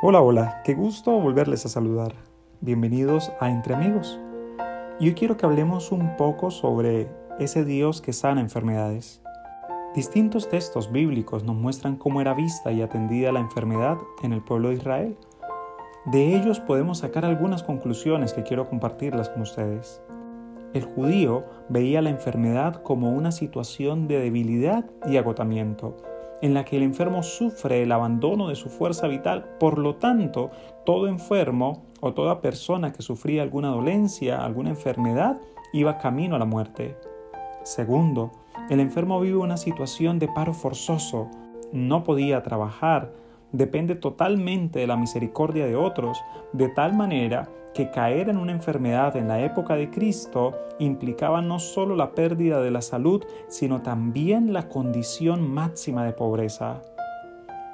Hola, hola, qué gusto volverles a saludar. Bienvenidos a Entre Amigos. Y hoy quiero que hablemos un poco sobre ese Dios que sana enfermedades. Distintos textos bíblicos nos muestran cómo era vista y atendida la enfermedad en el pueblo de Israel. De ellos podemos sacar algunas conclusiones que quiero compartirlas con ustedes. El judío veía la enfermedad como una situación de debilidad y agotamiento, en la que el enfermo sufre el abandono de su fuerza vital. Por lo tanto, todo enfermo o toda persona que sufría alguna dolencia, alguna enfermedad, iba camino a la muerte. Segundo, el enfermo vive una situación de paro forzoso. No podía trabajar, depende totalmente de la misericordia de otros, de tal manera que caer en una enfermedad en la época de Cristo implicaba no solo la pérdida de la salud, sino también la condición máxima de pobreza.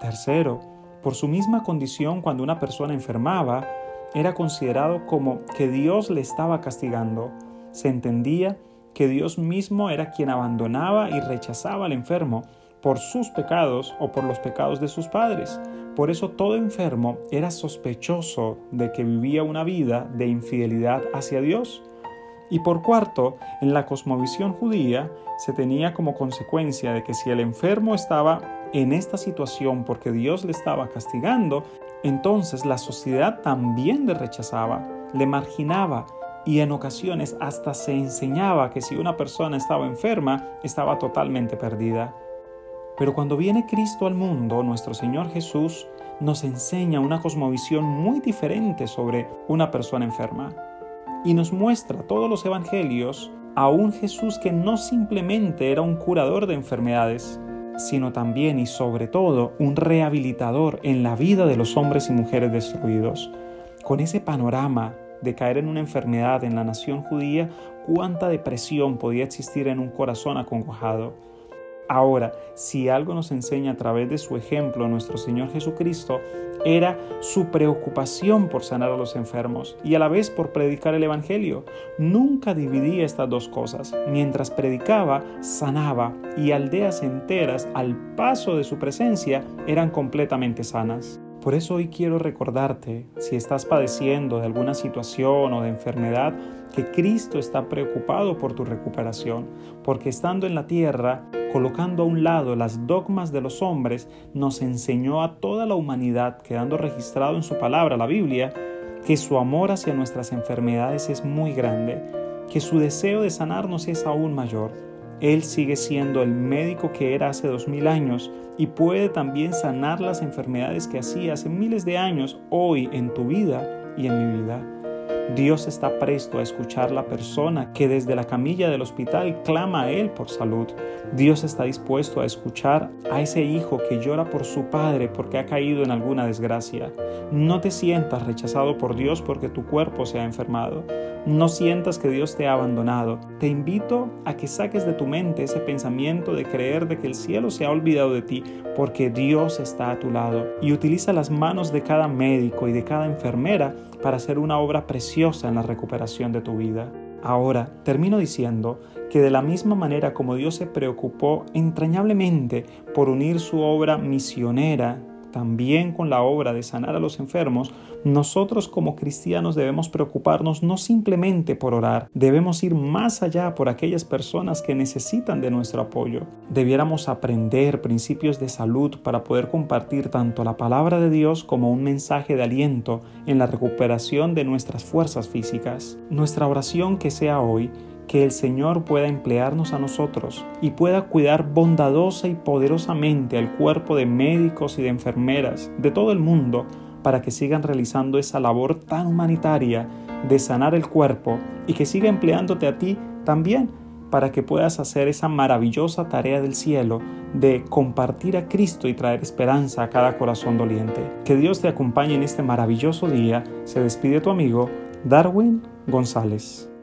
Tercero, por su misma condición cuando una persona enfermaba, era considerado como que Dios le estaba castigando. Se entendía que Dios mismo era quien abandonaba y rechazaba al enfermo por sus pecados o por los pecados de sus padres. Por eso todo enfermo era sospechoso de que vivía una vida de infidelidad hacia Dios. Y por cuarto, en la cosmovisión judía se tenía como consecuencia de que si el enfermo estaba en esta situación porque Dios le estaba castigando, entonces la sociedad también le rechazaba, le marginaba y en ocasiones hasta se enseñaba que si una persona estaba enferma, estaba totalmente perdida. Pero cuando viene Cristo al mundo, nuestro Señor Jesús nos enseña una cosmovisión muy diferente sobre una persona enferma. Y nos muestra todos los evangelios a un Jesús que no simplemente era un curador de enfermedades, sino también y sobre todo un rehabilitador en la vida de los hombres y mujeres destruidos. Con ese panorama de caer en una enfermedad en la nación judía, cuánta depresión podía existir en un corazón acongojado Ahora, si algo nos enseña a través de su ejemplo nuestro Señor Jesucristo, era su preocupación por sanar a los enfermos y a la vez por predicar el Evangelio. Nunca dividía estas dos cosas. Mientras predicaba, sanaba y aldeas enteras al paso de su presencia eran completamente sanas. Por eso hoy quiero recordarte, si estás padeciendo de alguna situación o de enfermedad, que Cristo está preocupado por tu recuperación, porque estando en la tierra, colocando a un lado las dogmas de los hombres, nos enseñó a toda la humanidad, quedando registrado en su palabra, la Biblia, que su amor hacia nuestras enfermedades es muy grande, que su deseo de sanarnos es aún mayor. Él sigue siendo el médico que era hace dos mil años y puede también sanar las enfermedades que hacía hace miles de años hoy en tu vida y en mi vida. Dios está presto a escuchar la persona que desde la camilla del hospital clama a Él por salud. Dios está dispuesto a escuchar a ese hijo que llora por su padre porque ha caído en alguna desgracia. No te sientas rechazado por Dios porque tu cuerpo se ha enfermado. No sientas que Dios te ha abandonado. Te invito a que saques de tu mente ese pensamiento de creer de que el cielo se ha olvidado de ti porque Dios está a tu lado. Y utiliza las manos de cada médico y de cada enfermera para hacer una obra preciosa en la recuperación de tu vida. Ahora, termino diciendo que de la misma manera como Dios se preocupó entrañablemente por unir su obra misionera también con la obra de sanar a los enfermos, nosotros como cristianos debemos preocuparnos no simplemente por orar, debemos ir más allá por aquellas personas que necesitan de nuestro apoyo. Debiéramos aprender principios de salud para poder compartir tanto la palabra de Dios como un mensaje de aliento en la recuperación de nuestras fuerzas físicas. Nuestra oración que sea hoy que el Señor pueda emplearnos a nosotros y pueda cuidar bondadosa y poderosamente al cuerpo de médicos y de enfermeras de todo el mundo para que sigan realizando esa labor tan humanitaria de sanar el cuerpo y que siga empleándote a ti también para que puedas hacer esa maravillosa tarea del cielo de compartir a Cristo y traer esperanza a cada corazón doliente. Que Dios te acompañe en este maravilloso día. Se despide tu amigo Darwin González.